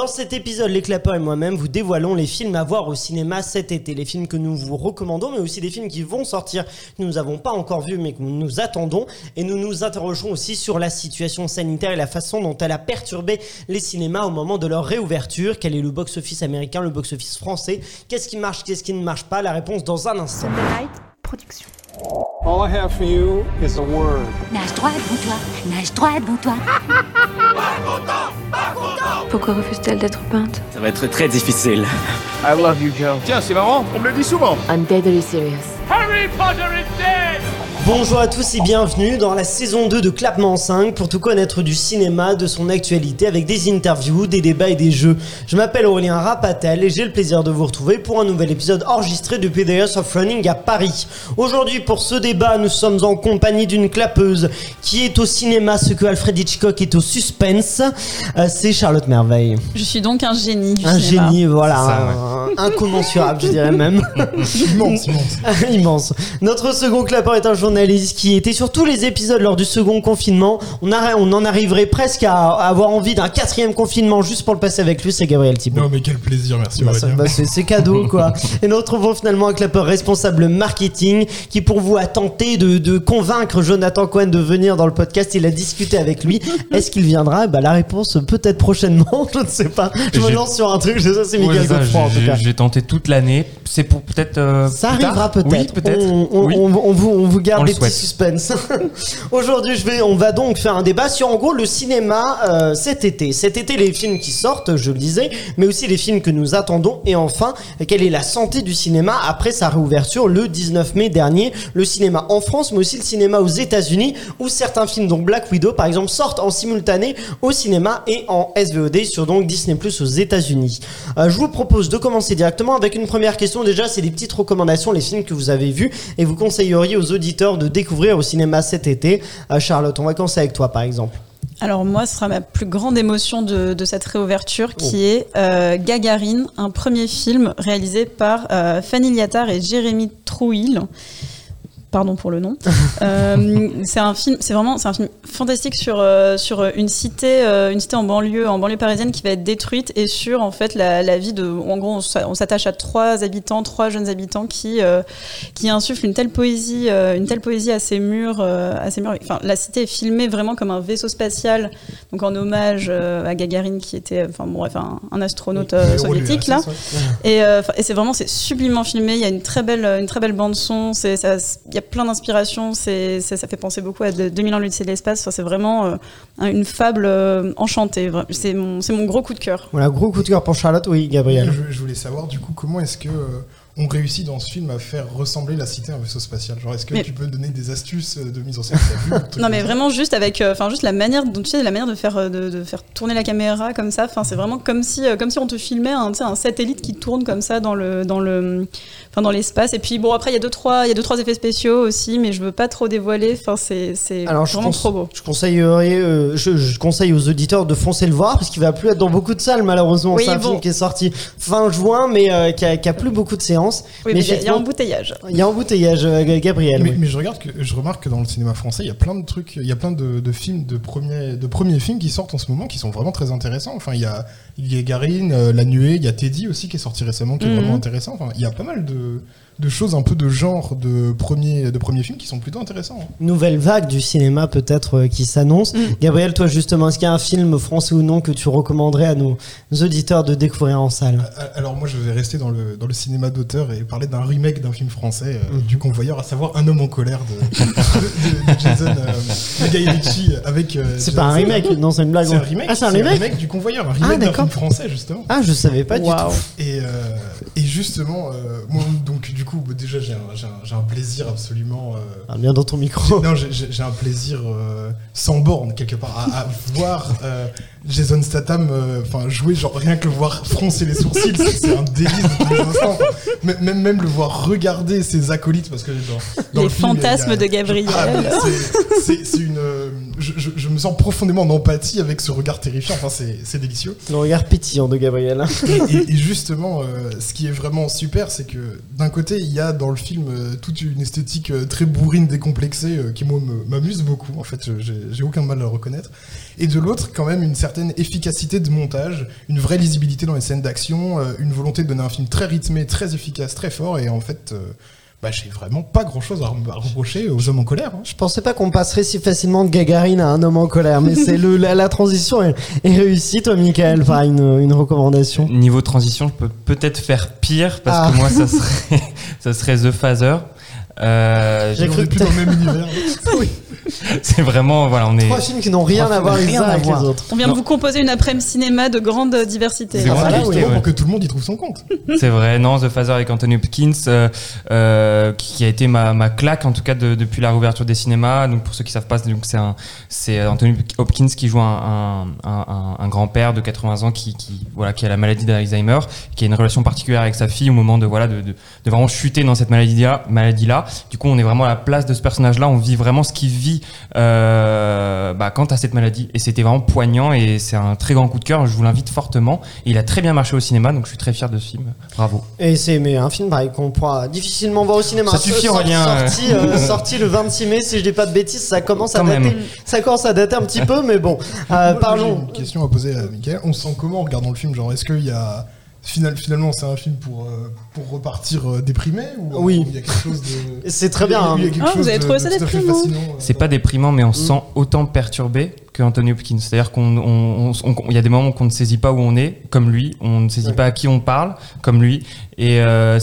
Dans cet épisode, les clappeurs et moi-même vous dévoilons les films à voir au cinéma cet été. Les films que nous vous recommandons, mais aussi des films qui vont sortir, que nous n'avons pas encore vus, mais que nous attendons. Et nous nous interrogerons aussi sur la situation sanitaire et la façon dont elle a perturbé les cinémas au moment de leur réouverture. Quel est le box-office américain, le box-office français? Qu'est-ce qui marche, qu'est-ce qui ne marche pas? La réponse dans un instant. Production. All I have for you is a word. Nage droit devant toi, nage droit devant toi. Pourquoi refuse-t-elle d'être peinte? Ça va être très difficile. I love you, Joe. Tiens, c'est marrant, on me le dit souvent. I'm deadly serious. Bonjour à tous et bienvenue dans la saison 2 de Clapement 5 pour tout connaître du cinéma, de son actualité avec des interviews, des débats et des jeux. Je m'appelle Aurélien Rapatel et j'ai le plaisir de vous retrouver pour un nouvel épisode enregistré de PDS of Running à Paris. Aujourd'hui pour ce débat, nous sommes en compagnie d'une clapeuse qui est au cinéma ce que Alfred Hitchcock est au suspense. Euh, C'est Charlotte Merveille. Je suis donc un génie du Un cinéma. génie, voilà, un- incommensurable je dirais même. immense, immense. Immense. Notre second clapeur est un journaliste qui était sur tous les épisodes lors du second confinement. On, a- on en arriverait presque à, à avoir envie d'un quatrième confinement juste pour le passer avec lui, c'est Gabriel Thibault. Non mais quel plaisir, merci Bah, bah, c'est cadeau quoi. Et nous retrouvons finalement un clapeur responsable marketing qui pour vous a tenté de, de convaincre Jonathan Cohen de venir dans le podcast. Il a discuté avec lui. Est-ce qu'il viendra? Bah, La réponse peut-être prochainement, je ne sais pas. Je me lance sur un truc, ça c'est Ouais, Miguel c'est ça, Godefroy en tout j'ai- cas. J'ai tenté toute l'année. C'est pour peut-être. euh, Ça arrivera. Oui, peut-être. peut-être. On, on- Oui. on- on vous, on vous garde On des petits souhaite. suspens. Aujourd'hui, je vais, on va donc faire un débat sur en gros le cinéma euh, cet été. Cet été, les films qui sortent, je le disais, mais aussi les films que nous attendons. Et enfin, quelle est la santé du cinéma après sa réouverture le 19 mai dernier? Le cinéma en France, mais aussi le cinéma aux États-Unis, où certains films, dont Black Widow par exemple, sortent en simultané au cinéma et en SVOD sur donc Disney Plus aux États-Unis. Euh, je vous propose de commencer directement avec une première question. Déjà, c'est des petites recommandations, les films que vous avez vus et vous conseilleriez aux auditeurs de découvrir au cinéma cet été. Euh, Charlotte, on va commencer avec toi par exemple. Alors moi, ce sera ma plus grande émotion de, de cette réouverture, qui Oh. est euh, Gagarine, un premier film réalisé par euh, Fanny Liattard et Jérémy Trouil. Pardon pour le nom. Euh, c'est un film, c'est vraiment, c'est un film fantastique sur euh, sur une cité, euh, une cité en banlieue, en banlieue parisienne qui va être détruite et sur en fait la, la vie de, en gros, on s'a- on s'attache à trois habitants, trois jeunes habitants qui euh, qui insufflent une telle poésie, euh, une telle poésie à ces murs, euh, à ces murs. Enfin, la cité est filmée vraiment comme un vaisseau spatial, donc en hommage euh, à Gagarine qui était, enfin bon, bref, un, un astronaute euh, soviétique là. Et, euh, c'est vraiment c'est sublimement filmé. Il y a une très belle une très belle bande son. C'est ça, il y a plein d'inspirations. Ça fait penser beaucoup à de- 2000 ans l'Odyssée de l'espace. Enfin, c'est vraiment euh, un- une fable euh, enchantée. C'est mon c'est mon gros coup de cœur. Voilà, gros coup de cœur pour Charlotte, oui, Gabriel. Je, je voulais savoir du coup comment est-ce que euh, on réussit dans ce film à faire ressembler la cité à un vaisseau spatial? Genre est-ce que Mais- tu peux donner des astuces de mise en scène? Non mais vraiment juste avec, euh, enfin juste la manière, dont tu sais, la manière de faire, de, de faire tourner la caméra comme ça. Enfin c'est vraiment comme si, euh, comme si on te filmait un, sais, un satellite qui tourne comme ça dans le, dans le, enfin dans l'espace. Et puis bon après il y a deux trois, il y a deux trois effets spéciaux aussi, mais je veux pas trop dévoiler. Enfin c'est, c'est Alors, je, vraiment trop beau. je conseillerais, euh, je, je conseille aux auditeurs de foncer le voir parce qu'il va plus être dans beaucoup de salles malheureusement. Oui, c'est un bon. film qui est sorti fin juin, mais euh, qui, a, qui a plus beaucoup de séances. Oui, mais il y a- embouteillage. il y a embouteillage, euh, Gabriel. mais, oui. mais je regarde que je remarque que dans le cinéma français, il y a plein de trucs, il y a plein de, de films de premiers de premiers films qui sortent en ce moment qui sont vraiment très intéressants. Enfin, il y a il y a Garine, euh, La Nuée, il y a Teddy aussi qui est sorti récemment qui est Mhm. vraiment intéressant. Enfin, il y a pas mal de de choses un peu de genre de premiers de premiers films qui sont plutôt intéressants. hein. Nouvelle vague du cinéma peut-être euh, qui s'annonce. Mm. Gabriel, toi justement, est-ce qu'il y a un film français ou non que tu recommanderais à nos, nos auditeurs de découvrir en salle? Alors moi je vais rester dans le, dans le cinéma d'auteur et parler d'un remake d'un film français euh, du convoyeur, à savoir Un homme en colère de, de, de- de Jason euh, Guy Ritchie avec... euh, C'est pas un remake, non c'est une blague. C'est un remake, Ah c'est un remake du convoyeur, un Ah, remake d'un d'accord. film français justement. Ah je savais pas du tout. Et, euh, et justement, euh, moi, du coup, bah, déjà j'ai un, un- un plaisir absolument... euh, Ah, bien dans ton micro. non, j'ai- un plaisir euh, sans borne quelque part à, à voir euh, Jason Statham, euh, enfin jouer genre rien que le voir froncer les sourcils, c'est un délice de tous les instants. Même même le voir regarder ses acolytes parce que dans, dans Les le film, il y a- fantasmes de Gabriel. Ah, c'est- une euh, je, je- je me sens profondément en empathie avec ce regard terrifiant. Enfin, c'est c'est délicieux. Le regard pétillant de Gabriel. Et, et- et justement, euh, ce qui est vraiment super, c'est que d'un côté, il y a dans le film euh, toute une esthétique euh, très bourrine, décomplexée, euh, qui moi m'amuse beaucoup. En fait, j'ai aucun mal à le reconnaître. Et de l'autre, quand même, une certaine efficacité de montage, une vraie lisibilité dans les scènes d'action, une volonté de donner un film très rythmé, très efficace, très fort. Et en fait, bah, j'ai vraiment pas grand-chose à, rem- à reprocher aux hommes en colère. hein. Je pensais pas qu'on passerait si facilement de Gagarine à un homme en colère, mais c'est le la, la transition est, est réussie. Toi, Michael, par une, une recommandation. Niveau transition, je peux peut-être faire pire parce Ah. que moi, ça serait, ça serait The Phaser. Euh, J'ai cru que plus dans le même univers. c'est vraiment, voilà, on est. Trois films qui n'ont rien à voir les uns avec les autres. On vient Non. de vous composer une après-midi cinéma de grande diversité. C'est Ah, vrai, voilà, justement, oui. Justement, ouais. pour que tout le monde y trouve son compte. C'est vrai, non, The Phaser avec Anthony Hopkins, euh, euh, qui a été ma, ma claque en tout cas de- depuis la réouverture des cinémas. Donc pour ceux qui savent pas, donc c'est Anthony Hopkins qui joue un, un, un- un grand-père de 80 ans qui, qui voilà qui a la maladie d'Alzheimer, qui a une relation particulière avec sa fille au moment de voilà de, de, de vraiment chuter dans cette maladie là, maladie là. Du coup, on est vraiment à la place de ce personnage là. On vit vraiment ce qu'il vit euh, bah, quant à cette maladie. Et c'était vraiment poignant et c'est un très grand coup de cœur. Je vous l'invite fortement. Et il a très bien marché au cinéma, donc je suis très fier de ce film. Bravo. Et c'est mais un film pareil qu'on pourra difficilement voir au cinéma. Ça suffit, Sor- Aurélien. Sorti, euh, sorti le 26 mai, si je dis pas de bêtises, ça commence à dater. même. Ça commence à dater un petit peu, mais bon. Euh, Moi, J'ai parlons. une question à poser à Michael. On se sent comment en regardant le film Genre, est-ce qu'il y a. Final, finalement, c'est un film pour, euh, pour repartir euh, déprimé ou Oui. il y a quelque chose de. C'est très bien. Hein. Ah, vous avez trouvé ça déprimant fascinant, euh, C'est pas déprimant, mais on se sent autant perturbé que Anthony Hopkins. C'est-à-dire qu'on, on- on- on- il y a des moments qu'on ne saisit pas où on est, comme lui. On ne saisit Ouais. pas à qui on parle, comme lui. Et euh,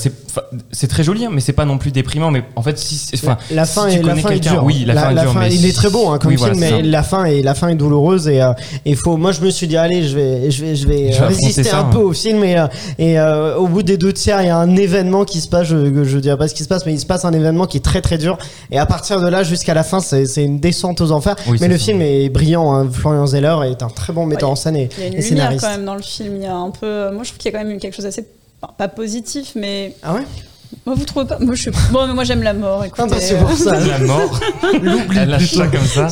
c'est, très joli, hein, mais c'est pas non plus déprimant. Mais en fait, si, enfin, La si fin, tu est, la connais fin est quelqu'un- dure. Oui, la, fin est dure. mais il est très beau hein, comme oui, film, voilà, mais la fin est la fin est douloureuse et euh, et faut. Moi, je me suis dit allez, je vais je vais je vais, Je vais résister ça, un hein. peu au film et euh, et euh, au bout des deux tiers, il y a un événement qui se passe. Je je dirais pas ce qui se passe, mais il se passe un événement qui est très très dur. Et à partir de là jusqu'à la fin, c'est une descente aux enfers. Oui, mais le ça. film est brillant. Hein. Florian Zeller est un très bon metteur Ouais, en scène et, Il y a une et lumière scénariste. quand même dans le film. Il y a un peu. Moi, je trouve qu'il y a quand même quelque chose assez. pas positif, mais. Ah ouais? Moi, vous trouvez pas? Moi, je suis. Bon, mais moi, j'aime la mort. Écoutez, Ah bah, c'est euh, pour ça. La mort. Elle lâche ça comme ça.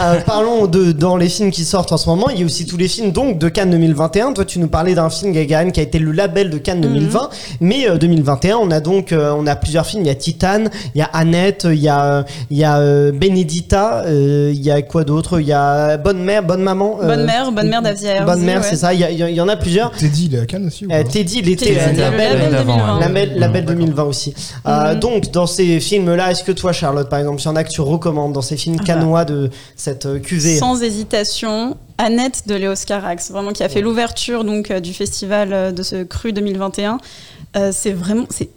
Euh, parlons de dans les films qui sortent en ce moment. Il y a aussi tous les films donc de Cannes 2021. Toi, tu nous parlais d'un film Gagarin qui a été le label de Cannes 2020, mais euh, 2021, on a donc euh, on a plusieurs films. Il y a Titan, il y a Annette, il y a euh, il y a euh, Benedita, euh, il y a quoi d'autre? Il y a Bonne mère, Bonne maman. euh, Bonne mère, Bonne mère d'Asia Herzi, Bonne mère, ouais. c'est ça. Il y, a- il en a plusieurs. Teddy, il est à Cannes aussi ou Euh, pas? Teddy, il était euh, label, label d'avant, 2020. ouais. label, label D'accord. 2020 aussi. Euh. Donc, dans ces films-là, est-ce que toi, Charlotte, par exemple, il y en a que tu recommandes dans ces films Ah bah. canois de cette euh, cuvée? Sans hésitation, Annette de Léos Carax, vraiment qui a fait l'ouverture donc euh, du festival de ce cru 2021. Euh, c'est vraiment, c'est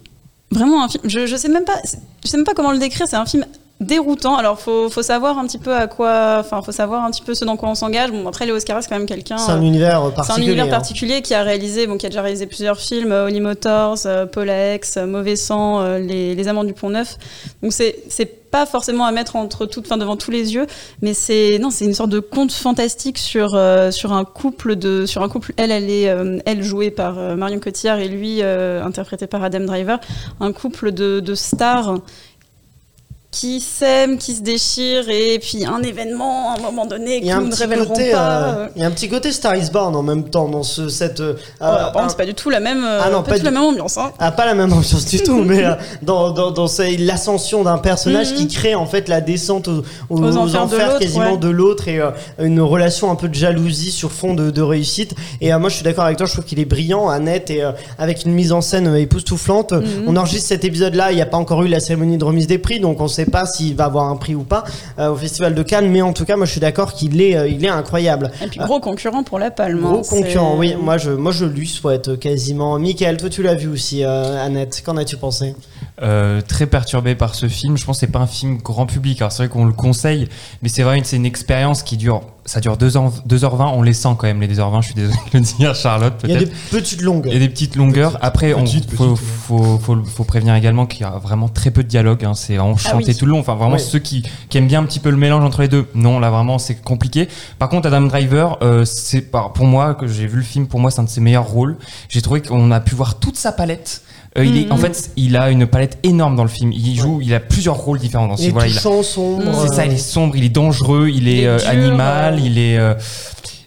vraiment un film. Je, je sais même pas, je sais même pas comment le décrire. C'est un film déroutant. Alors faut, faut savoir un petit peu à quoi, enfin faut savoir un petit peu ce dans quoi on s'engage. Bon après Léos Carax c'est quand même quelqu'un. C'est un euh, univers euh, c'est un particulier. univers hein. particulier qui a réalisé, bon, qui a déjà réalisé plusieurs films, euh, Holy Motors, euh, Polax, Mauvais Sang, euh, les, les Amants du Pont Neuf. Donc c'est c'est pas forcément à mettre entre toutes, enfin devant tous les yeux, mais c'est non, c'est une sorte de conte fantastique sur sur un couple de sur un couple. Elle, elle est elle jouée par Marion Cotillard et lui interprété par Adam Driver, un couple de, de stars qui s'aiment, qui se déchirent, et puis un événement à un moment donné un nous ne petit révélerons côté, pas. euh, il y a un petit côté Star is Born en même temps dans ce cette. euh, Oh, alors, euh, c'est pas du tout la même, euh, Ah non, pas pas du tout la même ambiance. Hein. Ah, pas la même ambiance du tout, mais dans, dans, dans l'ascension d'un personnage Mhm. qui crée en fait la descente aux, aux- Aux aux enfers de quasiment ouais. de l'autre et une relation un peu de jalousie sur fond de, de réussite. Et moi je suis d'accord avec toi, je trouve qu'il est brillant, Annette, et avec une mise en scène époustouflante. Mhm. On enregistre cet épisode là, il n'y a pas encore eu la cérémonie de remise des prix, donc on sait pas s'il va avoir un prix ou pas euh, au Festival de Cannes, mais en tout cas moi je suis d'accord qu'il est, euh, il est incroyable. Et puis gros concurrent pour la palme. Gros hein, concurrent, c'est- oui. Moi, je, moi, je lui souhaite quasiment. Michael, toi, tu l'as vu aussi, euh, Annette. Qu'en as-tu pensé? Euh, très perturbé par ce film. Je pense que c'est pas un film grand public. Alors c'est vrai qu'on le conseille, mais c'est vrai que c'est une expérience qui dure ça dure 2h, 2h20, on les sent quand même, les 2h20, je suis désolé de le dire, Charlotte, Il y a des petites longues. Il y a des petites longueurs. Après, on, petites, faut, faut, faut, faut prévenir également qu'il y a vraiment très peu de dialogue. Hein. C'est vraiment Ah chanté oui. tout le long. Enfin, vraiment, Oui. ceux qui, qui aiment bien un petit peu le mélange entre les deux, non, là vraiment, c'est compliqué. Par contre, Adam Driver, euh, c'est par- pour moi, que j'ai vu le film, pour moi, c'est un de ses meilleurs rôles. J'ai trouvé qu'on a pu voir toute sa palette. Euh, il est, en fait, il a une palette énorme dans le film. Il joue, il a plusieurs rôles différents dans ce Il est film. Voilà, il touchant, sombre. c'est ça, il est sombre, il est dangereux, il est, Il est euh, dur, animal, euh. il est. euh,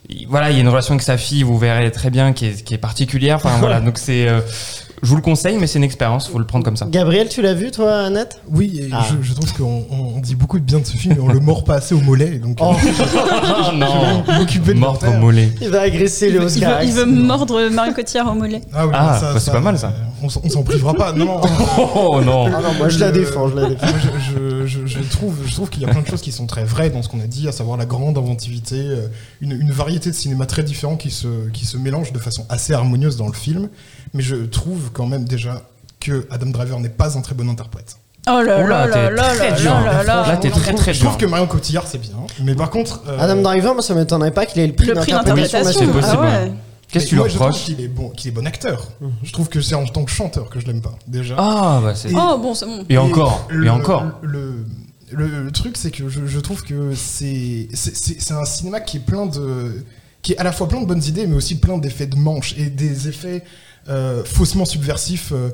il- voilà, il y a une relation avec sa fille, vous verrez très bien, qui est, qui est particulière. Enfin voilà, donc c'est. Euh, je vous le conseille, mais c'est une expérience, faut le prendre comme ça. Gabriel, tu l'as vu, toi, Annette? Oui, Ah. je, je trouve qu'on on dit beaucoup de bien de ce film, mais on le mord pas assez au mollet. Donc, Oh. euh, non m'occuper de Mordre au mollet. Il va agresser les veut, il Oscars. veut- il veut mordre Marion Cotillard au mollet. Ah, oui, Ah, ça- bah, c'est pas mal, ça. On, s'en- on s'en privera pas. Non, non. Oh non Ah non, moi je la Le- défends, je la défends. Je, je- je- je trouve, je trouve qu'il y a plein de choses qui sont très vraies dans ce qu'on a dit, à savoir la grande inventivité, euh, une, une variété de cinéma très différent qui se, qui se mélange de façon assez harmonieuse dans le film. Mais je trouve quand même déjà que Adam Driver n'est pas un très bon interprète. Oh là là là là très là dur, là hein. là là. Là, t'es très très Je trouve que Marion Cotillard c'est bien, mais par contre, euh, Adam Driver, moi ça m'étonnerait pas qu'il ait le prix Le prix d'interprétation c'est possible, Ah ouais. Qu'est-ce que tu lui moi, je trouve reproches qu'il est bon, qu'il est bon acteur. Je trouve que c'est en tant que chanteur que je l'aime pas déjà. Ah bah c'est. Et- Oh bon, c'est bon. Et encore, le, et encore. Le, le, le truc, c'est que je, je trouve que c'est c'est- un cinéma qui est plein de. qui est à la fois plein de bonnes idées, mais aussi plein d'effets de manche et des effets faussement subversifs. euh,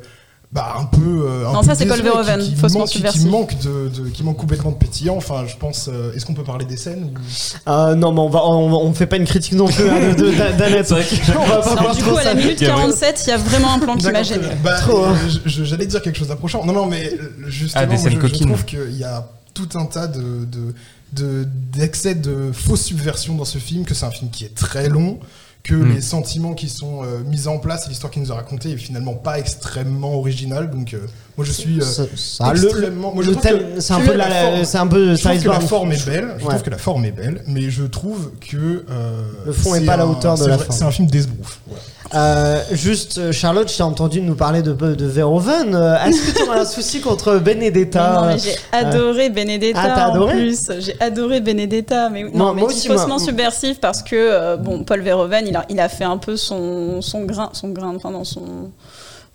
bah, un peu. euh, un Non, peu ça, c'est Paul Verhoeven, qui- qui faussement subversif. Qui manque, de, de- qui manque complètement de pétillant. Enfin, je pense. euh, Est-ce qu'on peut parler des scènes ou- Ah non, mais on, va, on, on fait pas une critique non plus hein, de- de- d'Annette. On va pas du coup, à la minute 47, il y a vraiment un plan qui m'a gêné. bah, Trop, hein. J'allais dire quelque chose d'approchant. Non, non, mais euh, justement, Ah, des moi, scènes je, je trouve qu'il y a tout un tas de, de, de- d'excès de, fausses subversions dans ce film, que c'est un film qui est très long, que Mm. les sentiments qui sont euh, mis en place et l'histoire qu'il nous a racontée est finalement pas extrêmement originale. Donc, euh, moi, je suis euh, Ça- ça- le- extrêmement. moi, je le trouve thème, que- c'est un peu la, c'est un peu je trouve que la forme est belle. Je Ouais. trouve que la forme est belle, mais je trouve que euh, Le fond est c'est pas à la hauteur de la vrai- forme. C'est un film d'esbrouf. Euh, juste, Charlotte, je t'ai entendu nous parler de, de Verhoeven. Est-ce que tu aurais un souci contre Benedetta? Non, mais j'ai adoré Benedetta Ah, en plus. J'ai adoré Benedetta, mais Moi- non, mais moi. faussement subversif parce que euh, bon, Paul Verhoeven, il a, il a fait un peu son, son grain, son grain, enfin dans son,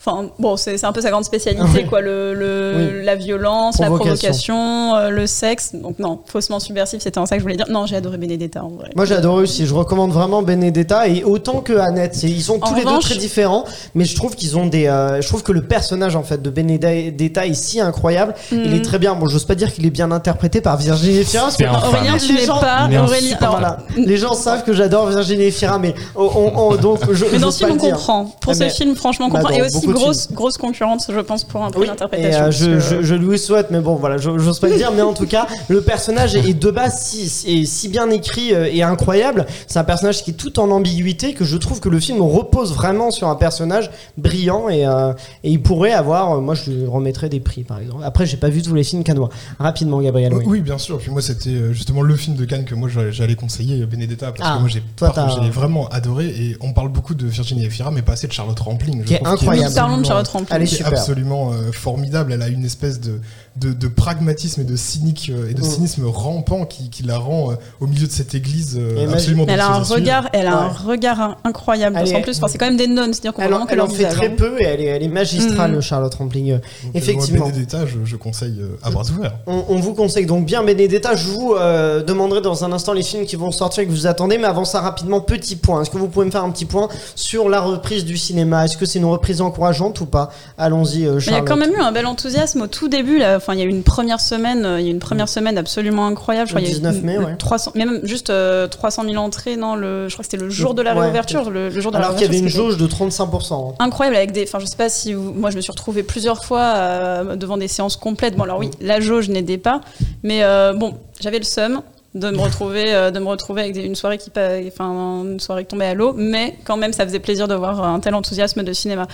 enfin bon, c'est un peu sa grande spécialité quoi, le, le- Oui. la violence, Provocation. la provocation, euh, le sexe. Donc non, faussement subversif, c'était en ça que je voulais dire. Non, j'ai adoré Benedetta en vrai. Moi j'ai adoré aussi, je recommande vraiment Benedetta et autant que Annette. Ils sont En tous les revanche- deux très différents, mais je trouve qu'ils ont des. euh, je trouve que le personnage en fait de Benedetta est si incroyable. Il est très bien. Bon, j'ose pas dire qu'il est bien interprété par Virginie infâme. Aurélien, tu Les n'es gens- pas Aurélien. Voilà. Les gens savent que j'adore Virginie Efira, mais on, on- on- donc je. Mais dans ce film, on comprend. Pour Ah, ce mais- film, franchement, on bah, comprend. dans Et aussi, grosse, grosse concurrence, je pense, pour un prix Oui, et d'interprétation. euh, je, que- je, je lui souhaite, mais bon, voilà, j'ose pas le dire, mais en tout cas, le personnage est, est de base si, si- est si bien écrit euh, et incroyable. C'est un personnage qui est tout en ambiguïté, que je trouve que le film repose vraiment sur un personnage brillant et, euh, et il pourrait avoir, moi je lui remettrais des prix par exemple. Après, j'ai pas vu tous les films canois. Rapidement, Gabriel. Oui. Oui. bien sûr. Puis moi, c'était justement le film de Cannes que moi j'allais conseiller, Benedetta, parce Ah, que moi j'ai vraiment adoré. Et on parle beaucoup de Virginie Efira, mais pas assez de Charlotte Rampling. Qui est incroyable. Parlons de Charlotte absolument- Rampling. Elle est qui est super. absolument euh, formidable. Elle a une espèce de, de, de pragmatisme et de cynique euh, et de Mm. cynisme rampant qui, qui la rend euh, au milieu de cette église euh, absolument Elle a un regard, elle a un regard incroyable. Parce qu'en plus, enfin, c'est quand même des nonnes, c'est-à-dire qu'on voit Elle, en, vraiment que elle en leur fait très hein. peu et elle est, elle est magistrale, Mhm. Charlotte Rampling. Donc, euh, Effectivement. Benedetta, je, je conseille euh, à bras ouverts. On, on vous conseille donc bien Benedetta. Je vous euh, demanderai dans un instant les films qui vont sortir et que vous attendez. Mais avant ça, rapidement, petit point. Est-ce que vous pouvez me faire un petit point sur la reprise du cinéma? Est-ce que c'est une reprise encourageante ou pas? Allons-y, euh, Mais il y a Charlotte. quand même eu un bel enthousiasme au tout début. Là. Enfin, il y a eu une première semaine, euh, il y a une première semaine absolument incroyable. Je crois Le il y a eu 19 mai, ouais. 300, mais même juste euh, 300 000 entrées. Non, le, je crois que c'était le jour de la Ouais. réouverture. Le, le jour de Alors qu'il y avait une jauge de 35%. hein. incroyable avec des enfin je sais pas si vous- moi je me suis retrouvée plusieurs fois euh, devant des séances complètes bon alors oui la jauge n'aidait pas mais euh, bon j'avais le seum de me retrouver euh, de me retrouver avec des- une soirée qui enfin une soirée qui tombait à l'eau mais quand même ça faisait plaisir de voir un tel enthousiasme de cinéma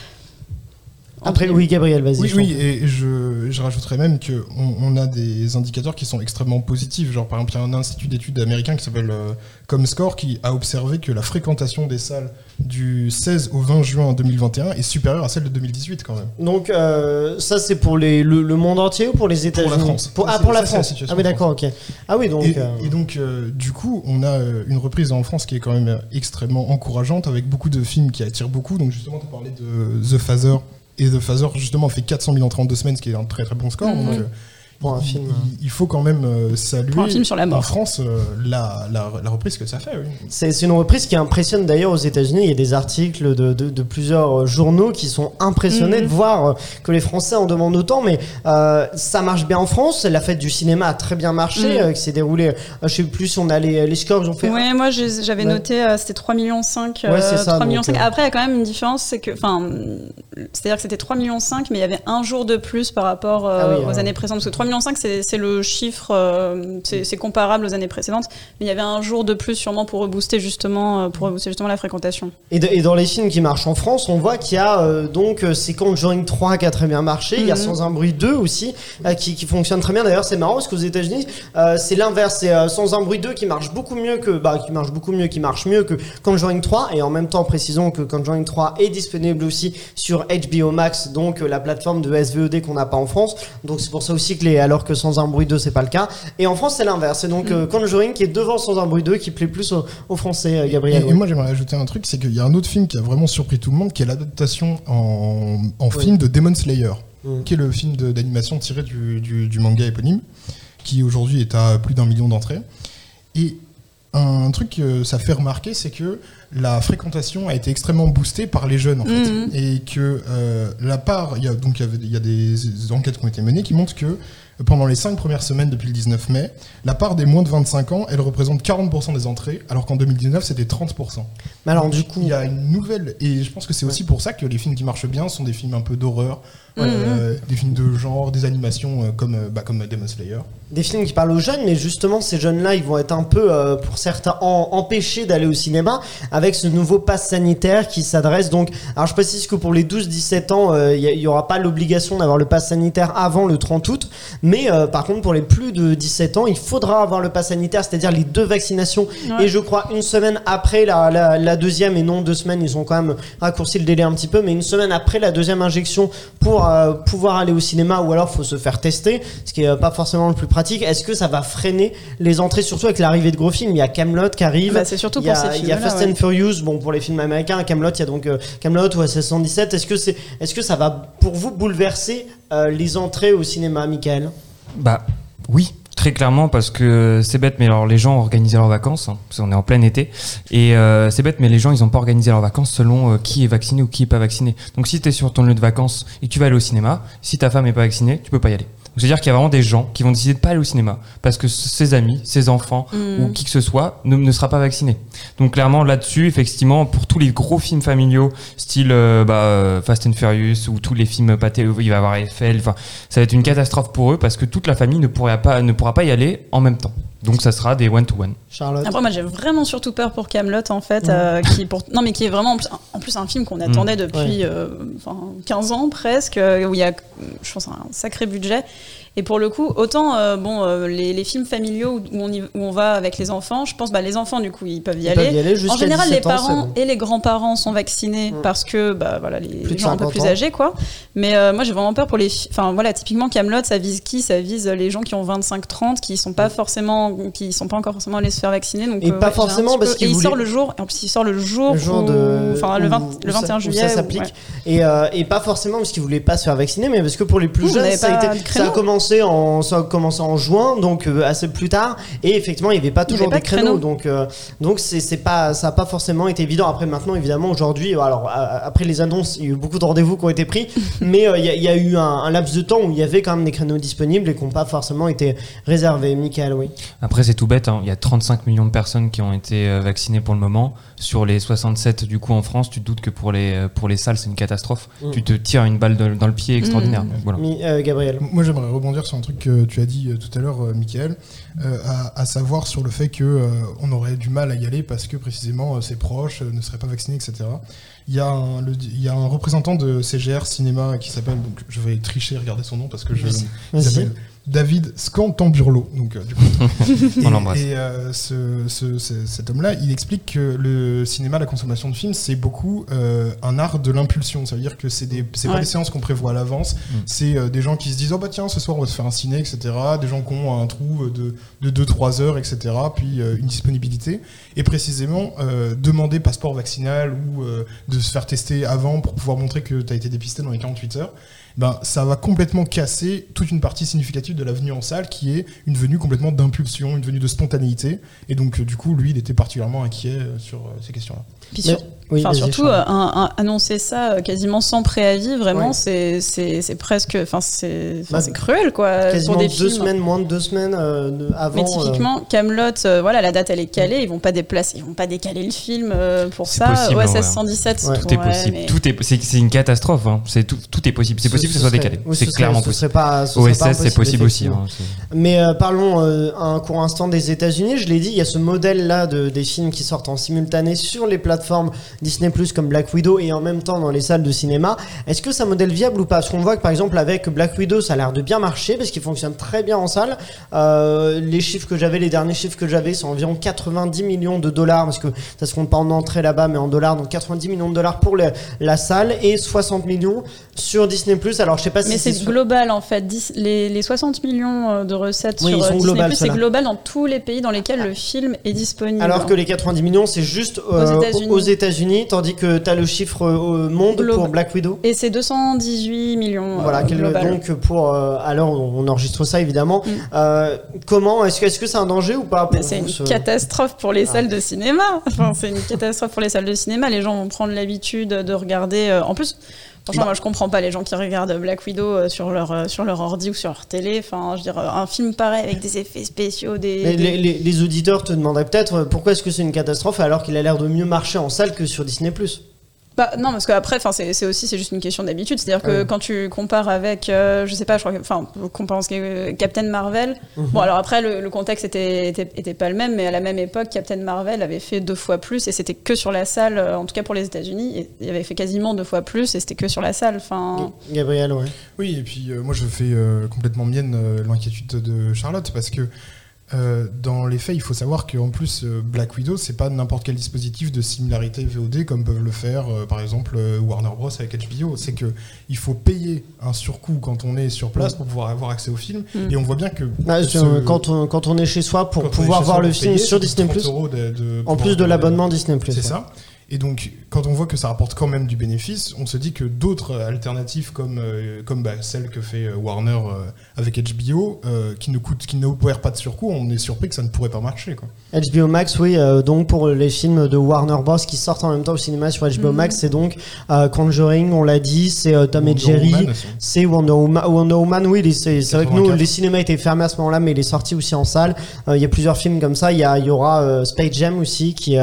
Après, oui, Gabriel, vas-y. Oui, je oui, et je, je rajouterais même qu'on on a des indicateurs qui sont extrêmement positifs. Genre, par exemple, il y a un institut d'études américain qui s'appelle euh, Comscore qui a observé que la fréquentation des salles du 16 au 20 juin 2021 est supérieure à celle de 2018 quand même. Donc, euh, ça, c'est pour les, le, le monde entier ou pour les États-Unis la France. Pour- ah, pour la ça, la France. situation Ah, oui, d'accord, ok. Ah, oui, donc. et, euh, et donc, euh, du coup, on a une reprise en France qui est quand même extrêmement encourageante avec beaucoup de films qui attirent beaucoup. Donc, justement, tu parlais de The Phaser. Et The Phaser, justement, fait 400 000 entrées en deux semaines, ce qui est un très très bon score. Mhm. Donc, euh, Pour un il, film, il- il faut quand même euh, saluer Pour un film sur la mort. en France euh, la, la, la reprise que ça fait. Oui. C'est une reprise qui impressionne d'ailleurs aux États-Unis. Il y a des articles de, de- de plusieurs euh, journaux qui sont impressionnés Mhm. de voir que les Français en demandent autant. Mais euh, ça marche bien en France. La fête du cinéma a très bien marché, euh, qui s'est déroulée. euh, je sais plus si on a les, les scores qu'ils ont fait. Ouais, moi j'ai- j'avais Ouais. noté, euh, c'était 3 millions 5. Ouais, c'est ça, millions donc, euh, Après, il y a quand même une différence, c'est que, enfin, c'est-à-dire que c'était 3 millions 5, mais il y avait un jour de plus par rapport euh, Ah oui, aux euh. années précédentes. Parce que 3 millions 5, c'est le chiffre, euh, c'est comparable aux années précédentes, mais il y avait un jour de plus sûrement pour rebooster justement, euh, pour rebooster justement la fréquentation. Et, de- et dans les films qui marchent en France, on voit qu'il y a euh, donc euh, c'est Conjuring 3 qui a très bien marché. Il y a Mhm. Sans un bruit 2 aussi euh, qui, qui fonctionne très bien. D'ailleurs, c'est marrant parce qu'aux États-Unis, euh, c'est l'inverse. C'est Sans un bruit 2 qui marche beaucoup mieux que bah, qui marche beaucoup mieux, qui marche mieux que Conjuring 3. Et en même temps, précisons que Conjuring 3 est disponible aussi sur HBO Max, donc la plateforme de SVOD qu'on n'a pas en France. Donc c'est pour ça aussi que les alors que Sans un bruit 2 c'est pas le cas. Et en France, c'est l'inverse. C'est donc euh, Conjuring qui est devant Sans un bruit 2 qui plaît plus aux, aux Français, euh, Et, Gabriel. et moi j'aimerais ajouter un truc, c'est qu'il y a un autre film qui a vraiment surpris tout le monde, qui est l'adaptation en, en film de Demon Slayer, Mm. qui est le film d'animation tiré du, du- du manga éponyme, qui aujourd'hui est à plus d'un million d'entrées. Et un truc que ça fait remarquer, c'est que la fréquentation a été extrêmement boostée par les jeunes en fait, Mhm. et que euh, la part, il y a donc il y avait- il y a des enquêtes qui ont été menées qui montrent que pendant les cinq premières semaines depuis le 19 mai, la part des moins de 25 ans, elle représente 40% des entrées, alors qu'en 2019 c'était 30%. Mais alors du coup, Il y a une nouvelle, et je pense que c'est aussi pour ça que les films qui marchent bien sont des films un peu d'horreur, euh, des films de genre, des animations euh, comme, euh, bah, comme Demon Slayer. des films qui parlent aux jeunes, mais justement ces jeunes-là, ils vont être un peu, euh, pour certains, en- empêchés d'aller au cinéma avec ce nouveau pass sanitaire qui s'adresse donc. Alors je précise que pour les 12-17 ans, euh, il n'y aura pas l'obligation d'avoir le pass sanitaire avant le 30 août, mais euh, par contre pour les plus de 17 ans, il faudra avoir le pass sanitaire, c'est-à-dire les deux vaccinations. Ouais. Et je crois une semaine après la, la, la deuxième, et non deux semaines, ils ont quand même raccourci le délai un petit peu, mais une semaine après la deuxième injection pour euh, pouvoir aller au cinéma, ou alors faut se faire tester, ce qui est euh, pas forcément le plus pratique. Est-ce que ça va freiner les entrées, surtout avec l'arrivée de gros films? Il y a Camelot qui arrive. Bah, c'est surtout il y a, pour ces il y a Fast ouais. and Furious, bon pour les films américains, Camelot, il y a donc euh, Camelot ou SS 117. Est-ce que c'est, est-ce que ça va pour vous bouleverser euh, les entrées au cinéma, Michael? Bah oui, très clairement parce que c'est bête, mais alors les gens ont organisé leurs vacances, hein, parce qu'on est en plein été, et euh, c'est bête, mais les gens ils ont pas organisé leurs vacances selon euh, qui est vacciné ou qui est pas vacciné. Donc si tu es sur ton lieu de vacances et que tu vas aller au cinéma, si ta femme est pas vaccinée, tu peux pas y aller. C'est-à-dire qu'il y a vraiment des gens qui vont décider de pas aller au cinéma parce que ses amis, ses enfants Mm. ou qui que ce soit ne, ne sera pas vacciné. Donc clairement là-dessus, effectivement, pour tous les gros films familiaux, style euh, bah, euh, Fast and Furious ou tous les films pâtés, il va y avoir Eiffel, enfin, ça va être une catastrophe pour eux parce que toute la famille ne pourra pas, ne pourra pas y aller en même temps. Donc ça sera des one-to-one. Charlotte Après, moi, j'ai vraiment surtout peur pour Camelot, en fait, euh, qui pour... non, mais qui est vraiment en plus, en plus un film qu'on attendait depuis euh, enfin, 15 ans presque, euh, où il y a, je pense, un sacré budget. Et pour le coup, autant euh, bon, euh, les, les films familiaux où on, y- où on va avec les enfants, je pense bah, les enfants du coup ils peuvent y Ils aller. peuvent y aller jusqu'à en général, les 17 ans, c'est parents bon. et les grands-parents sont vaccinés Mm. parce que bah, voilà, les, les gens un peu 50 plus âgés. quoi. Mais euh, moi j'ai vraiment peur pour les. fi- Enfin voilà, typiquement Camelot, ça vise qui? Ça vise les gens qui ont 25-30, qui sont pas forcément, qui sont pas encore forcément allés se faire vacciner. Donc, Mm. Et euh, pas ouais, forcément parce qu'il Et il voulait- sort le jour. En plus, il sort le jour. le jour où- de Enfin le, où- 20 où le ça- 21 où juillet. ça s'applique ouais. et, et pas forcément parce qu'ils voulaient pas se faire vacciner mais parce que pour les plus jeunes ça a, pas commencé en ça a commencé en juin donc euh, assez plus tard et effectivement il n'y avait pas toujours avait des pas de créneaux créneau. donc euh, donc c'est c'est pas ça a pas forcément été évident après maintenant évidemment aujourd'hui alors euh, après les annonces il y a eu beaucoup de rendez-vous qui ont été pris mais euh, il y, a- il y a eu un, un laps de temps où il y avait quand même des créneaux disponibles et qui n'ont pas forcément été réservés Michael oui Après, c'est tout bête. hein. Il y a 35 millions de personnes qui ont été vaccinées pour le moment. Sur les 67 du coup en France, tu te doutes que pour les, euh, pour les salles, c'est une catastrophe. Mm. Tu te tires une balle de- dans le pied extraordinaire. Mm. Donc, voilà. Mi- euh, Gabriel Moi, j'aimerais rebondir sur un truc que tu as dit euh, tout à l'heure, euh, Michael, euh, à, à savoir sur le fait que euh, on aurait du mal à y aller parce que précisément euh, ses proches euh, ne seraient pas vaccinés, etc. Il y, a un, le- il y a un représentant de CGR Cinéma qui s'appelle, donc je vais tricher, regarder son nom parce que je, il s'appelle David Scantamburlo. Donc, euh, du coup, On et, l'embrasse. et, euh, ce- ce- ce- cet homme-là, il explique que le cinéma, la consommation de films, c'est beaucoup euh, un art de l'impulsion. Ça veut dire que c'est des, c'est pas des séances qu'on prévoit à l'avance. C'est euh, des gens qui se disent oh bah tiens ce soir on va se faire un ciné, etc. Des gens qui ont un trou de de 2-3 heures, etc. Puis euh, une disponibilité. Et précisément euh, demander passeport vaccinal ou euh, de se faire tester avant pour pouvoir montrer que tu as été dépisté dans les 48 heures ben, ça va complètement casser toute une partie significative de la venue en salle qui est une venue complètement d'impulsion, une venue de spontanéité. Et donc, euh, du coup, lui, il était particulièrement inquiet euh, sur euh, ces questions-là. Puis sur- oui, enfin, surtout, euh, un- un- annoncer ça euh, quasiment sans préavis, vraiment, Ouais. c'est c'est c'est presque. Enfin, c'est Bah, c'est cruel, quoi. Quasiment pour des deux films. semaines, moins de deux semaines euh, avant. Mais euh, typiquement, Camelot, voilà, la date elle est calée, ils vont pas déplacer, ils vont pas décaler le film euh, pour C'est ça. possible, ouais, hein, ouais. 1617, Ouais. Tout est possible. mais- Tout est, c'est, c'est une catastrophe. hein. C'est tout, tout est possible. C'est possible que ce soit décalé. oui, c'est ce clairement ce possible. serait pas- ce serait pas OSS, c'est possible aussi. hein. Mais parlons un court instant des États-Unis. Je l'ai dit, il y a ce modèle-là de, des films qui sortent en simultané sur les plateformes Disney Plus comme Black Widow et en même temps dans les salles de cinéma. Est-ce que c'est un modèle viable ou pas? Parce qu'on voit que par exemple avec Black Widow, ça a l'air de bien marcher parce qu'il fonctionne très bien en salle. Euh, les chiffres que j'avais, les derniers chiffres que j'avais, c'est environ 90 millions de dollars parce que ça se compte pas en entrée là-bas, mais en dollars. Donc 90 millions de dollars pour la salle et 60 millions sur Disney Plus. Alors je sais pas si Mais c'est sur- global en fait. Dix- Les, les 60 millions euh, de recettes Oui, sur euh, Disney+, globales, c'est global dans tous les pays dans lesquels le film est disponible. Alors que les 90 millions, c'est juste euh, Aux États-Unis. tandis que tu as le chiffre euh, monde pour Black Widow. Et c'est 218 millions. euh, Voilà, global. donc pour euh, où on enregistre ça évidemment, Mm. euh, comment est-ce que est-ce que c'est un danger ou pas c'est une ce- catastrophe pour les Ah. salles de cinéma. Enfin, c'est une catastrophe pour les salles de cinéma. Les gens vont prendre l'habitude de regarder. euh, en plus, franchement, Bah. moi, je comprends pas les gens qui regardent Black Widow euh, sur leur euh, sur leur ordi ou sur leur télé. Enfin, je veux dire, euh, un film pareil avec des effets spéciaux, des. Mais des- les, les- les auditeurs te demanderaient peut-être pourquoi est-ce que c'est une catastrophe alors qu'il a l'air de mieux marcher en salle que sur Disney+. Bah, non, parce qu'après, enfin, c'est aussi c'est juste une question d'habitude. C'est-à-dire que Ouais. quand tu compares avec, euh, je sais pas, je crois que, enfin, que euh, Captain Marvel. Mhm. Bon, alors après, le, le contexte était, était était pas le même, mais à la même époque, Captain Marvel avait fait deux fois plus et c'était que sur la salle, euh, en tout cas pour les États-Unis, il avait fait quasiment deux fois plus et c'était que sur la salle. Enfin, Gabriel, ouais. Oui, et puis euh, moi je fais euh, complètement mienne euh, l'inquiétude de Charlotte parce que euh, dans les faits, il faut savoir qu'en plus euh, Black Widow, c'est pas n'importe quel dispositif de similarité VOD comme peuvent le faire euh, par exemple Warner Bros avec HBO. C'est que il faut payer un surcoût quand on est sur place pour pouvoir avoir accès au film. Mm. Et on voit bien que Ah, ce- quand, on, quand on est chez soi pour pouvoir voir soi le film payer, sur Disney+, 30 euros de- de en plus de l'abonnement Disney+. C'est ouais. ça. Et donc, quand on voit que ça rapporte quand même du bénéfice, on se dit que d'autres alternatives comme, euh, comme bah, celle que fait euh, Warner euh, avec HBO, euh, qui ne coûtent, qui n'opèrent pas de surcoût, on est surpris que ça ne pourrait pas marcher. Quoi. HBO Max, oui, euh, donc pour les films de Warner Bros qui sortent en même temps au cinéma sur HBO Mhm. Max, c'est donc euh, Conjuring, on l'a dit, c'est euh, Tom et Jerry, c'est Wonder Woman. Wonder Woman, oui, c'est c'est vrai que nous, 84. les cinémas étaient fermés à ce moment-là, mais il est sorti aussi en salle. Euh, Il y a plusieurs films comme ça. Il y, a- il y aura euh, Space Jam aussi qui,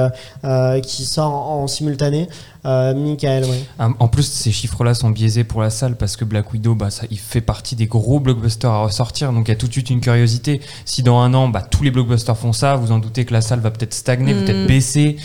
qui sort en, simultané. Euh, Michael, oui. En en plus, ces chiffres-là sont biaisés pour la salle parce que Black Widow, bah, ça, il fait partie des gros blockbusters à ressortir. Donc il y a tout de suite une curiosité. Si dans un an, bah, tous les blockbusters font ça, vous en doutez que la salle va peut-être stagner, Mm. peut-être baisser.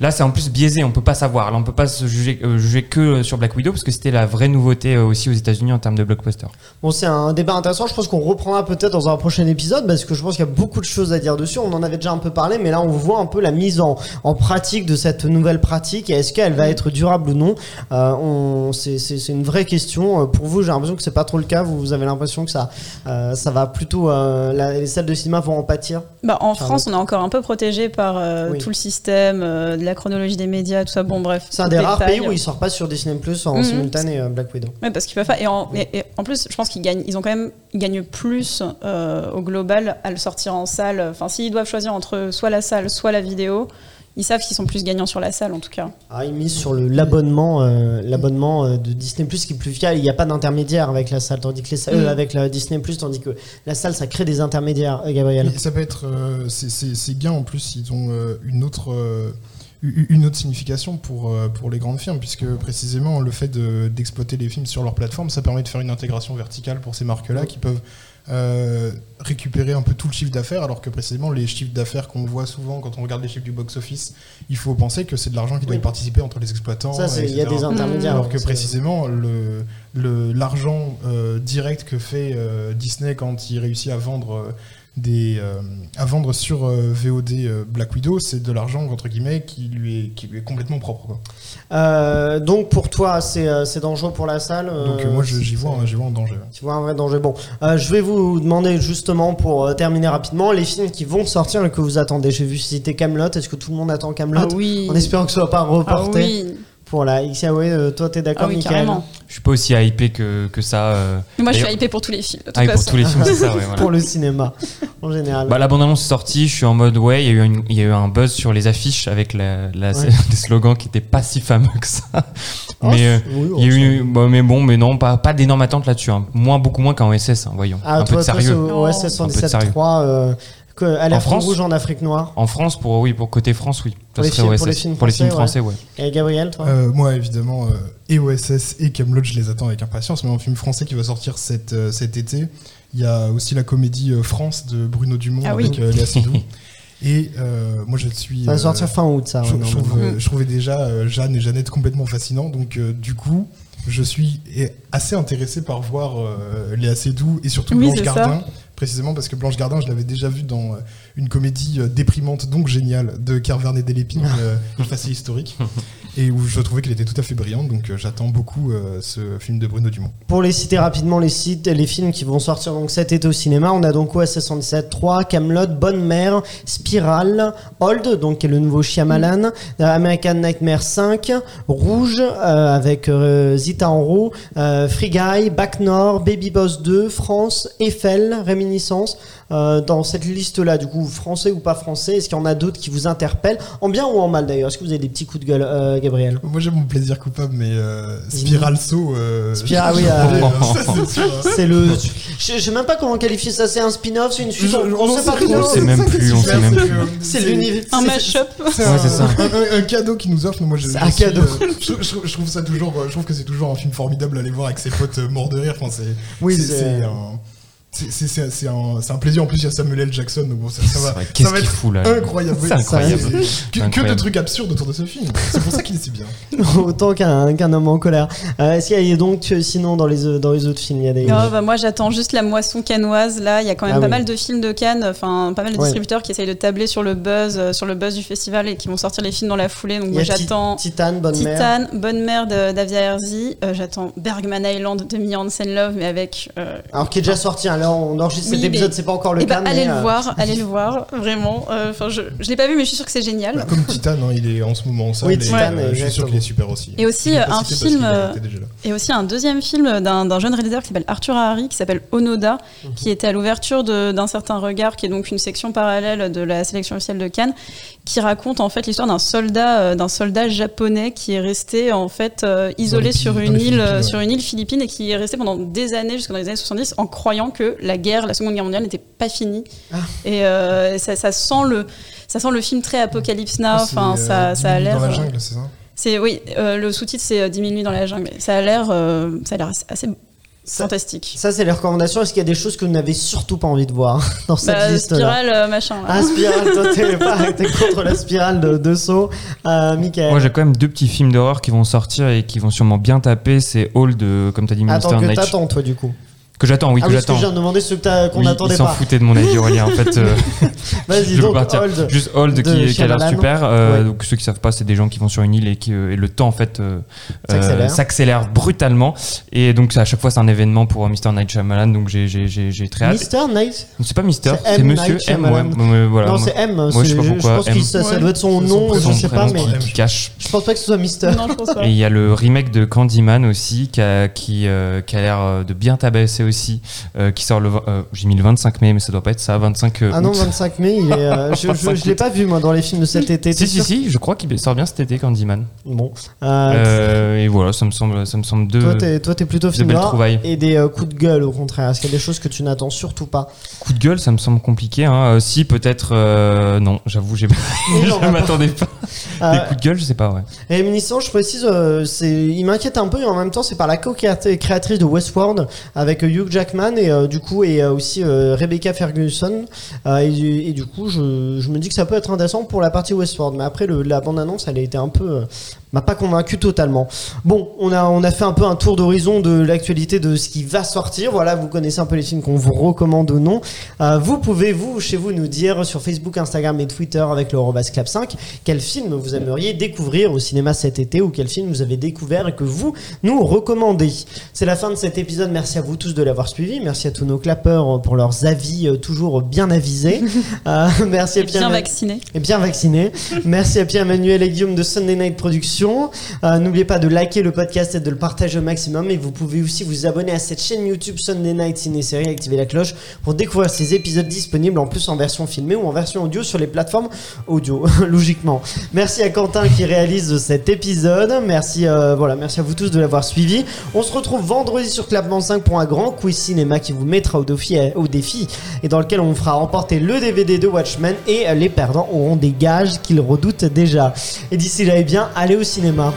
Là, c'est en plus biaisé. On peut pas savoir. Là, on peut pas se juger, euh, juger que euh, sur Black Widow parce que c'était la vraie nouveauté euh, aussi aux États-Unis en termes de blockbuster. Bon, c'est un débat intéressant. Je pense qu'on reprendra peut-être dans un prochain épisode parce que je pense qu'il y a beaucoup de choses à dire dessus. On en avait déjà un peu parlé, mais là, on voit un peu la mise en, en pratique de cette nouvelle pratique et est-ce qu'elle va être durable ou non. Euh, on, c'est, c'est, c'est une vraie question. Euh, Pour vous, j'ai l'impression que c'est pas trop le cas. Vous, vous avez l'impression que ça, euh, ça va plutôt, la- les salles de cinéma vont en pâtir. bah, en. France, on est encore un peu protégé par Oui. tout le système, de la chronologie des médias, tout ça. Bon, bref. C'est un des rares pays où il sort pas sur Disney Plus en Mhm. simultané Black Widow. Ouais, parce qu'ils peuvent pas. Et en, et- et en plus, je pense qu'ils gagnent. Ils ont quand même. Ils gagnent plus euh, au global à le sortir en salle. Enfin, s'ils doivent choisir entre soit la salle, soit la vidéo, ils savent qu'ils sont plus gagnants sur la salle, en tout cas. Ah, ils misent sur l'abonnement, euh, l'abonnement euh, de Disney Plus qui est plus fiable. Il n'y a pas d'intermédiaire avec la salle, tandis que les salles- Mm. euh, avec la Disney Plus, tandis que la salle, ça crée des intermédiaires. Euh, Gabriel. Mais ça peut être, euh, c'est bien en plus, ils ont euh, une autre, euh, une autre signification pour, pour les grandes firmes, puisque précisément le fait de- d'exploiter les films sur leur plateforme, ça permet de faire une intégration verticale pour ces marques-là qui peuvent euh, récupérer un peu tout le chiffre d'affaires, alors que précisément les chiffres d'affaires qu'on voit souvent quand on regarde les chiffres du box-office, il faut penser que c'est de l'argent qui doit Oui. y participer entre les exploitants. Ça, il y a des intermédiaires. Alors que précisément, le- l'argent euh, direct que fait euh, Disney quand il réussit à vendre, des, euh, à vendre sur euh, VOD euh, Black Widow, c'est de l'argent entre guillemets qui lui est, qui lui est complètement propre. quoi. Euh, donc pour toi, c'est euh, dangereux pour la salle. Donc moi j'y vois, un danger. Tu vois un vrai danger. Bon, euh, je vais vous demander justement pour euh, terminer rapidement les films qui vont sortir et que vous attendez. J'ai vu citer Camelot. Est-ce que tout le monde attend Camelot? Ah oui. En espérant que ce soit pas Ah reporté oui. Pour la XAOE. Euh, toi, t'es d'accord, Ah oui, carrément. Je suis pas aussi hypé que, que ça. euh, Moi, je suis hypée pour tous les films. De toute Ah, et pour façon. tous les films, c'est ça, ouais, voilà. Pour le cinéma, en général. Bah, la bande-annonce est sortie, je suis en mode ouais, il y, a eu une- il y a eu un buzz sur les affiches avec la, la- Ouais. des slogans qui étaient pas si fameux que ça. Oh, mais euh, oui, il y a oh, eu, bah, mais bon, mais non, pas, pas d'énormes attentes là-dessus. hein. Moins, beaucoup moins qu'en SS, hein, voyons. Ah, un peu toi, de toi, sérieux. au- ouais, Un peu de sérieux. 77.3. Euh, que- En France rouge en Afrique noire. En France, pour oui, pour côté France, oui. Pour Ça les serait films- OSS. pour les films Pour les films français, ouais. Et Gabriel, toi Euh, moi évidemment, euh, et OSS et Camelot, je les attends avec impatience. Mais un film français qui va sortir cet, euh, cet été, il y a aussi la comédie euh, France de Bruno Dumont Ah oui. avec euh, Léa Seydoux. Et euh, moi je suis. Ça va euh, sortir fin août, ça. je, ouais, je trouve, normalement. euh, je trouvais déjà euh, Jeanne et Jeannette complètement fascinants. Donc, euh, du coup, je suis assez intéressé par voir euh, Léa Seydoux et surtout Oui, Blanche ça. Précisément parce que Blanche Gardin, je l'avais déjà vue dans euh, une comédie euh, déprimante, donc géniale, de Carverne et Delépine, euh, assez historique, et où je trouvais qu'elle était tout à fait brillante. Donc, euh, j'attends beaucoup euh, ce film de Bruno Dumont. Pour les citer rapidement, les sites, les films qui vont sortir donc cet été au cinéma, on a donc OSS 117, 3, Camelot, Bonne Mère, Spiral, Old, donc qui est le nouveau Shyamalan, euh, American Nightmare 5, Rouge euh, avec euh, Zita Enro, euh, Free Guy, Back Nord, Baby Boss 2, France, Eiffel, Réminiscence. Euh, dans cette liste-là, du coup, français ou pas français, est-ce qu'il y en a d'autres qui vous interpellent, en bien ou en mal d'ailleurs? Est-ce que vous avez des petits coups de gueule, euh, Gabriel? Moi, j'ai mon plaisir coupable, mais euh, Spiral Saut. euh, Spiral, oui, euh, c'est sûr, hein. C'est le. Je, je sais même pas comment qualifier ça. C'est un spin-off, c'est une suite. On, on sait pas trop. On sait même plus, on sait même c'est plus. C'est l'univers. Un mashup. C'est Ouais, un, c'est ça. un- un- un cadeau qui nous offre. Moi, je, un suis, cadeau. euh, je, trouve ça toujours. Je trouve que c'est toujours un film formidable à aller voir avec ses potes morts de rire. Enfin, c'est. Oui, c'est- c'est- c'est un. un, c'est un plaisir. En plus, il y a Samuel L. Jackson. Donc bon, ça, ça va, ça Qu'est-ce va être fout là incroyable. C'est incroyable. Que, que de trucs absurdes autour de ce film. C'est pour ça qu'il est si bien. Autant qu'un qu'un homme en colère. Euh, Est-ce qu'il y a donc, sinon, dans les, dans les autres films, il y a des. Oh, bah, moi j'attends juste la moisson canoise là il y a quand même Ah pas oui. mal de films de Cannes enfin pas mal de Ouais. distributeurs qui essayent de tabler sur le buzz euh, sur le buzz du festival et qui vont sortir les films dans la foulée donc j'attends Titan, Bonne Mère. Titan Bonne Mère de- d'Avia Herzi Euh, j'attends Bergman Island de Mia Hansen Love mais avec euh, Alors, qui est déjà sorti. On enregistre Oui, cet épisode, mais- c'est pas encore le eh cas. ben, allez mais, le euh, voir allez le voir vraiment Euh, enfin je je l'ai pas vu mais je suis sûre que c'est génial Bah, Comme Titan, hein, il est en ce moment en salle. Oui, et, Titan, euh, je suis sûr qu'il est super aussi. Et aussi, un film. Et aussi un deuxième film d'un d'un jeune réalisateur qui s'appelle Arthur Harari, qui s'appelle Onoda, Mhm. qui était à l'ouverture de- d'un certain regard, qui est donc une section parallèle de la sélection officielle de Cannes, qui raconte en fait l'histoire d'un soldat, d'un soldat japonais qui est resté en fait isolé sur Philippines- une île, ouais. sur une île philippine et qui est resté pendant des années, jusqu'à dans les années 70, en croyant que la guerre, la Seconde Guerre mondiale n'était pas finie. Ah. Et euh, ça, ça sent le, ça sent le film très Apocalypse Now. Ah, c'est, Enfin, euh, ça, 10 ça a l'air. Dans la euh, jungle, c'est ça? c'est oui, euh, le sous-titre c'est euh, 10 000 nuits dans la jungle. Ça a l'air, euh, ça a l'air assez, assez Ça- fantastique. Ça, c'est les recommandations. Est-ce qu'il y a des choses que vous n'avez surtout pas envie de voir dans cette Bah, liste-là? spirale, euh, machin. là. Ah, spirale, toi, t'es pas- t'es contre la spirale de, de saut. Euh, Michael. Moi, j'ai quand même deux petits films d'horreur qui vont sortir et qui vont sûrement bien taper. C'est Hall de, comme t'as dit, Monster Attends, que Night. t'attends, toi, du coup? Que j'attends, oui, ah que oui, parce que j'attends. je viens de demander ceux que t'as- qu'on Oui, n'attendait ils s'en pas. foutaient de mon avis, Aurélien. En fait, euh, Vas-y, je donc, partir. Hold. Juste Hold qui, qui a l'air super. Euh, Ouais. Donc ceux qui savent pas, c'est des gens qui vont sur une île et, qui, euh, et le temps en fait euh, S'accélère. euh, s'accélère brutalement. Et donc à chaque fois c'est un événement pour euh, Mr Night Shyamalan. Donc j'ai j'ai j'ai j'ai très hâte. Mister Night? C'est pas Mister, C'est c'est M. Monsieur Night M. Ouais, voilà. Non, c'est M. Moi, je c'est- sais pas pourquoi, pense que M. ça, doit être son nom, je sais pas, mais qui, cache. je pense pas que ce soit Mister. Non, je pense pas. Et il y a le remake de Candyman aussi qui a, qui, qui a l'air de bien tabasser aussi, euh, qui sort le. euh, J'ai mis le 25 mai, mais ça doit pas être ça, 25 euh, Ah non, août. 25 mai, il est, je, je, je l'ai pas vu moi dans les films de cet été. Si, si, si, je crois qu'il sort bien cet été, Candyman. Bon. Et voilà, ça me semble, ça me semble deux, Toi, t'es, plutôt de film belles noir trouvailles. et des coups de gueule au contraire. Est-ce qu'il y a des choses que tu n'attends surtout pas? Coup de gueule, ça me semble compliqué. Hein. Si, peut-être. euh, non, j'avoue, j'ai... Je ne m'attendais pas. Euh, Des coups de gueule, je sais pas, ouais. Réminiscence, je précise, euh, c'est, il m'inquiète un peu et en même temps, c'est par la co-créatrice de Westworld avec Hugh Jackman et euh, du coup et euh, aussi euh, Rebecca Ferguson. Et, du- coup, je, me dis que ça peut être intéressant pour la partie Westworld. Mais après, le, la bande-annonce, elle a été un peu, m'a pas convaincu totalement. Bon, on a on a fait un peu un tour d'horizon de l'actualité de ce qui va sortir. Voilà, vous connaissez un peu les films qu'on vous recommande ou non. Euh, vous pouvez vous chez vous nous dire sur Facebook, Instagram et Twitter avec le Clap 5 quel film vous aimeriez découvrir au cinéma cet été ou quel film vous avez découvert et que vous nous recommandez. C'est la fin de cet épisode. Merci à vous tous de l'avoir suivi. Merci à tous nos clappeurs pour leurs avis euh, toujours bien avisés. Euh, merci à Pierre bien vacciné. et bien vacciné. Merci à Pierre-Emmanuel et Guillaume de Sunday Night Productions. Euh, N'oubliez pas de liker le podcast et de le partager au maximum. Et vous pouvez aussi vous abonner à cette chaîne YouTube Sunday Night Ciné-Série, activer la cloche pour découvrir ces épisodes disponibles en plus en version filmée ou en version audio sur les plateformes audio, logiquement. Merci à Quentin qui réalise cet épisode. Merci, euh, voilà, merci à vous tous de l'avoir suivi. On se retrouve vendredi sur Clap 25 pour un grand quiz cinéma qui vous mettra au défi, au défi et dans lequel on fera remporter le DVD de Watchmen et les perdants auront des gages qu'ils redoutent déjà. Et d'ici là, eh bien, allez au cinéma.